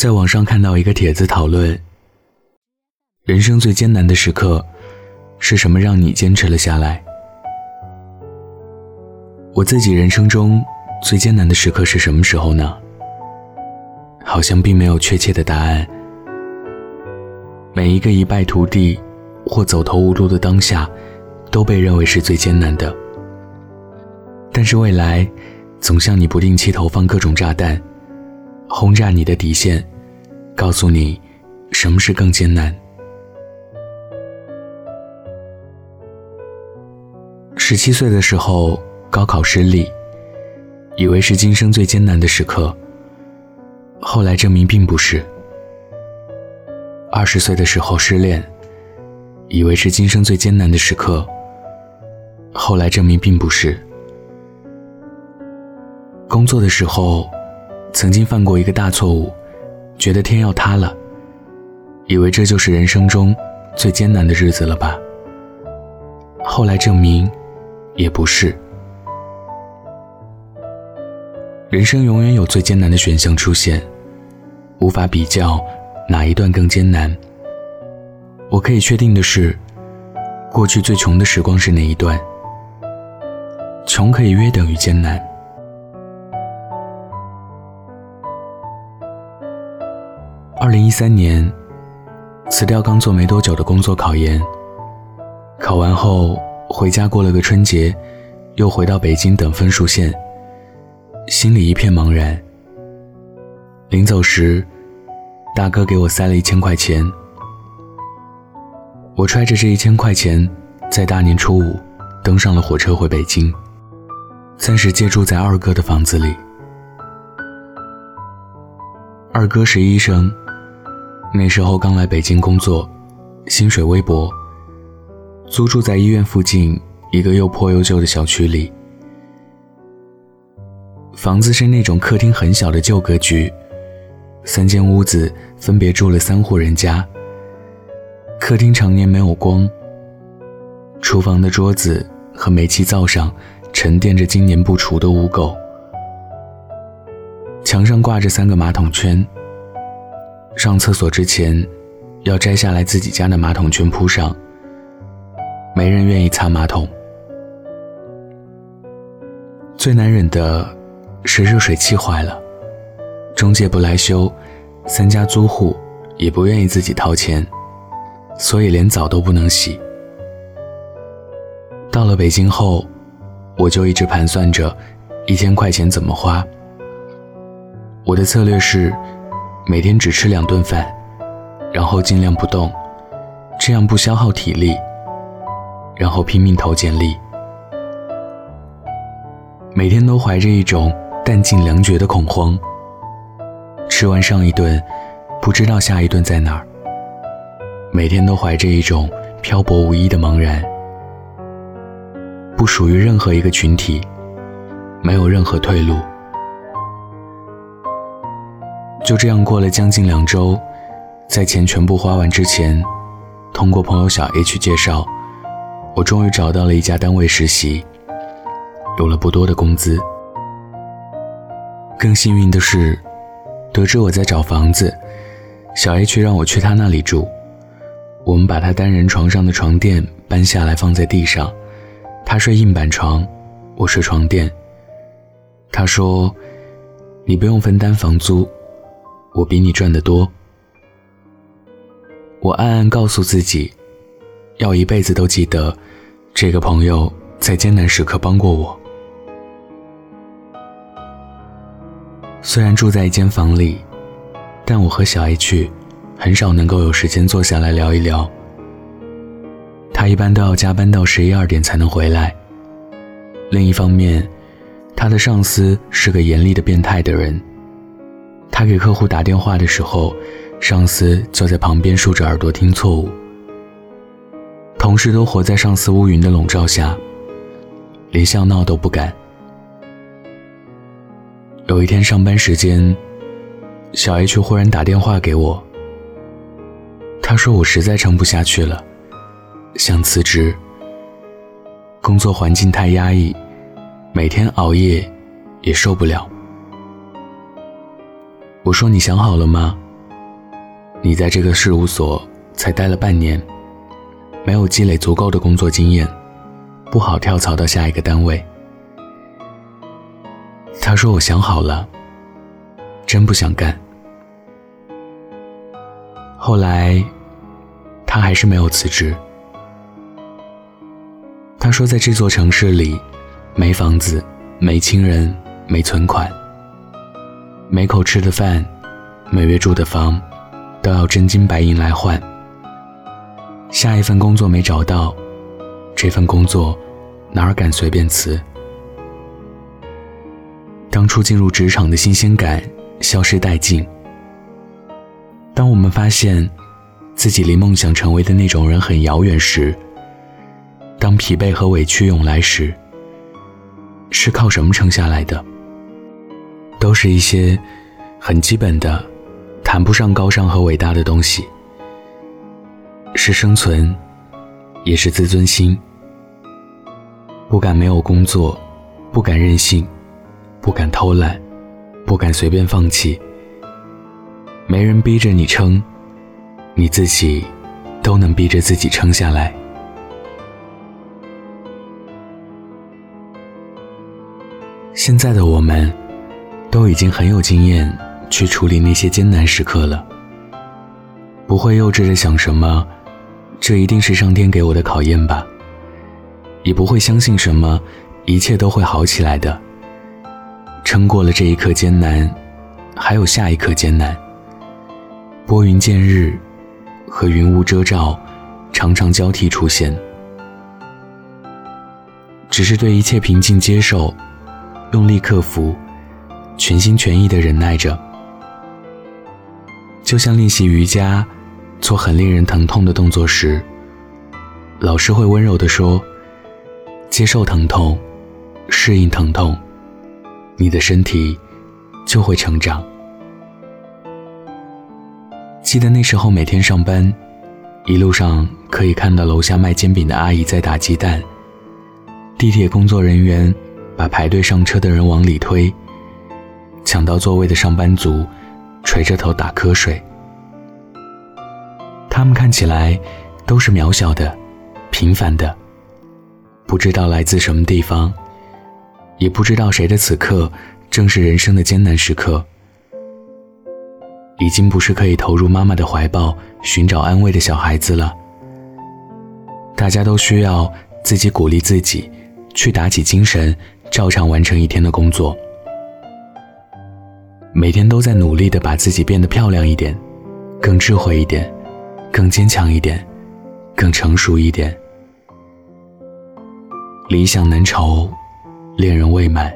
在网上看到一个帖子讨论，人生最艰难的时刻是什么让你坚持了下来？我自己人生中最艰难的时刻是什么时候呢？好像并没有确切的答案。每一个一败涂地或走投无路的当下，都被认为是最艰难的。但是未来，总向你不定期投放各种炸弹，轰炸你的底线，告诉你，什么是更艰难。十七岁的时候。高考失利，以为是今生最艰难的时刻。后来证明并不是。二十岁的时候失恋，以为是今生最艰难的时刻。后来证明并不是。工作的时候，曾经犯过一个大错误，觉得天要塌了，以为这就是人生中最艰难的日子了吧。后来证明，也不是。人生永远有最艰难的选项出现，无法比较哪一段更艰难。我可以确定的是，过去最穷的时光是哪一段？穷可以约等于艰难。二零一三年，辞掉刚做没多久的工作考研，考完后回家过了个春节，又回到北京等分数线。心里一片茫然。临走时，大哥给我塞了一千块钱。我揣着这一千块钱，在大年初五登上了火车回北京，暂时借住在二哥的房子里。二哥是医生，那时候刚来北京工作，薪水微薄，租住在医院附近一个又破又旧的小区里。房子是那种客厅很小的旧格局，三间屋子分别住了三户人家。客厅常年没有光，厨房的桌子和煤气灶上沉淀着经年不除的污垢，墙上挂着三个马桶圈。上厕所之前，要摘下来自己家的马桶圈铺上，没人愿意擦马桶。最难忍的。是热水器坏了，中介不来修，三家租户也不愿意自己掏钱，所以连澡都不能洗。到了北京后，我就一直盘算着一千块钱怎么花。我的策略是每天只吃两顿饭，然后尽量不动，这样不消耗体力，然后拼命投简历，每天都怀着一种。弹尽粮绝的恐慌。吃完上一顿，不知道下一顿在哪儿。每天都怀着一种漂泊无依的茫然，不属于任何一个群体，没有任何退路。就这样过了将近两周，在钱全部花完之前，通过朋友小 H 介绍，我终于找到了一家单位实习，有了不多的工资。更幸运的是，得知我在找房子，小 A 却让我去他那里住。我们把他单人床上的床垫搬下来放在地上，他睡硬板床，我睡床垫。他说：“你不用分担房租，我比你赚得多。”我暗暗告诉自己，要一辈子都记得，这个朋友在艰难时刻帮过我。虽然住在一间房里，但我和小 H 很少能够有时间坐下来聊一聊。他一般都要加班到十一二点才能回来。另一方面，他的上司是个严厉的变态的人。他给客户打电话的时候，上司就在旁边竖着耳朵听错误。同事都活在上司乌云的笼罩下，连笑闹都不敢。有一天上班时间，小 H 忽然打电话给我。他说我实在撑不下去了，想辞职。工作环境太压抑，每天熬夜也受不了。我说你想好了吗？你在这个事务所才待了半年，没有积累足够的工作经验，不好跳槽到下一个单位。他说：“我想好了，真不想干。”后来，他还是没有辞职。他说：“在这座城市里，没房子，没亲人，没存款，每口吃的饭，每月住的房，都要真金白银来换。下一份工作没找到，这份工作哪儿敢随便辞？当初进入职场的新鲜感消失殆尽。当我们发现自己离梦想成为的那种人很遥远时，”当疲惫和委屈涌来时，是靠什么撑下来的？都是一些很基本的、谈不上高尚和伟大的东西，是生存，也是自尊心。不敢没有工作，不敢任性，不敢偷懒，不敢随便放弃。没人逼着你撑，你自己都能逼着自己撑下来。现在的我们，都已经很有经验去处理那些艰难时刻了，不会幼稚的想什么，这一定是上天给我的考验吧，也不会相信什么，一切都会好起来的。撑过了这一刻艰难，还有下一刻艰难。拨云见日，和云雾遮罩，常常交替出现，只是对一切平静接受。用力克服，全心全意的忍耐着，就像练习瑜伽，做很令人疼痛的动作时，老师会温柔地说：“接受疼痛，适应疼痛，你的身体就会成长。”记得那时候每天上班，一路上可以看到楼下卖煎饼的阿姨在打鸡蛋，地铁工作人员。把排队上车的人往里推，抢到座位的上班族垂着头打瞌睡。他们看起来都是渺小的、平凡的，不知道来自什么地方，也不知道谁的此刻正是人生的艰难时刻。已经不是可以投入妈妈的怀抱寻找安慰的小孩子了。大家都需要自己鼓励自己，去打起精神。照常完成一天的工作，每天都在努力的把自己变得漂亮一点，更智慧一点，更坚强一点，更成熟一点。理想难酬，恋人未满。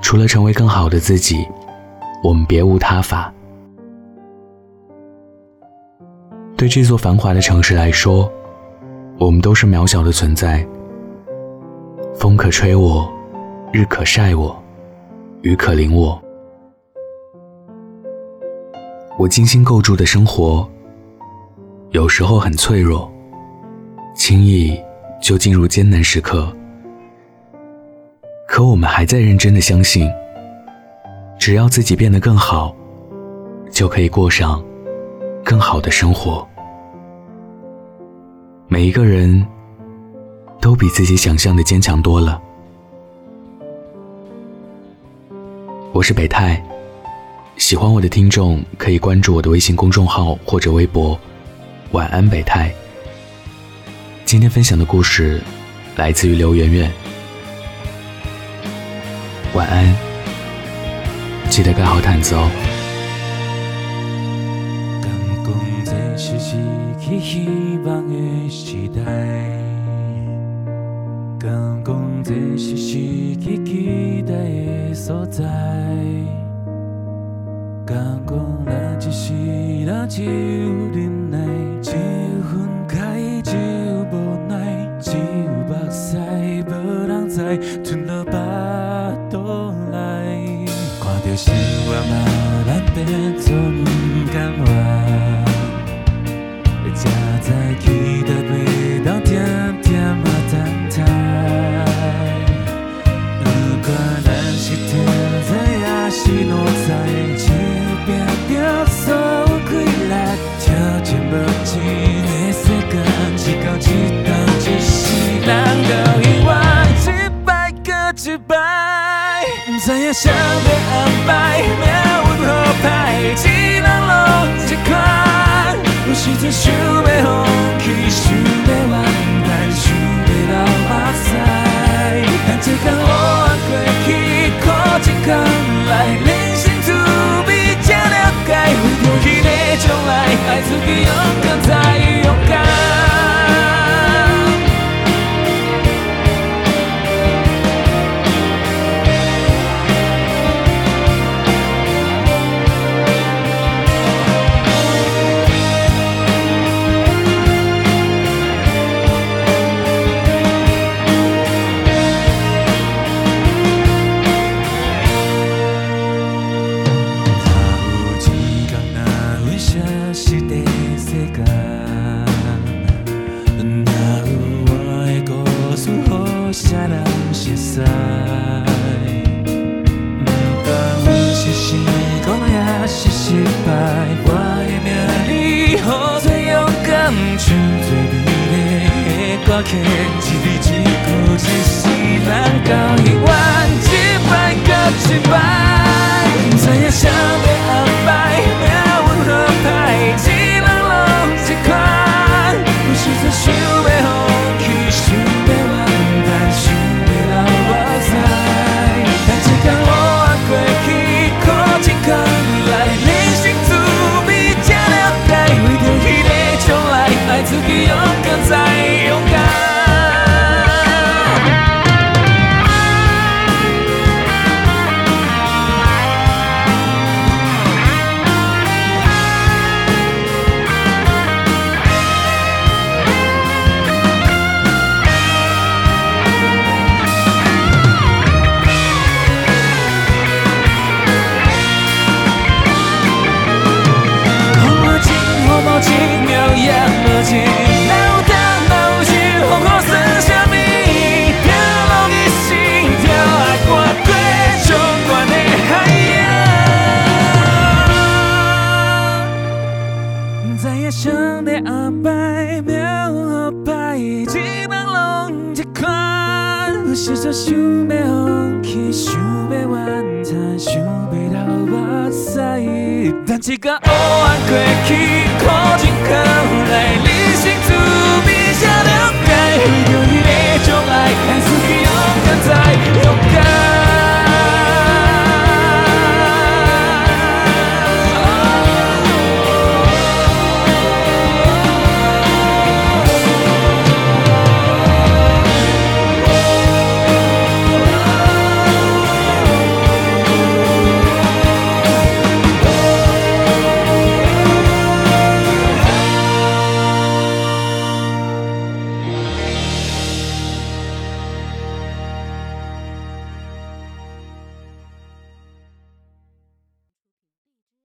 除了成为更好的自己，我们别无他法。对这座繁华的城市来说，我们都是渺小的存在。风可吹我，日可晒我，雨可淋我。我精心构筑的生活，有时候很脆弱，轻易就进入艰难时刻。可我们还在认真的相信，只要自己变得更好，就可以过上更好的生活。每一个人。都比自己想象的坚强多了。我是北泰，喜欢我的听众可以关注我的微信公众号或者微博。晚安，北泰。今天分享的故事来自于刘媛媛。晚安，记得盖好毯子哦。敢讲这是失去期待的所在，敢讲咱一世人只有忍耐，只有分开，只有无奈，只有目屎，无人知吞落巴肚内，看着生活嘛，咱变作不甘愿，才知期人都以为一百个一百，不知影谁的安排，命运好歹，只能拢一款。有时阵想要放弃，想要忘，但想要流目屎。但这天我过去，苦一天来，人生滋味才了解，为着彼个将来，爱自。准备勇气，准备晚餐，准备到晚餐。但此刻我还没去靠近过来，理性准备下脑海，回忆来将来，还是勇敢在勇敢。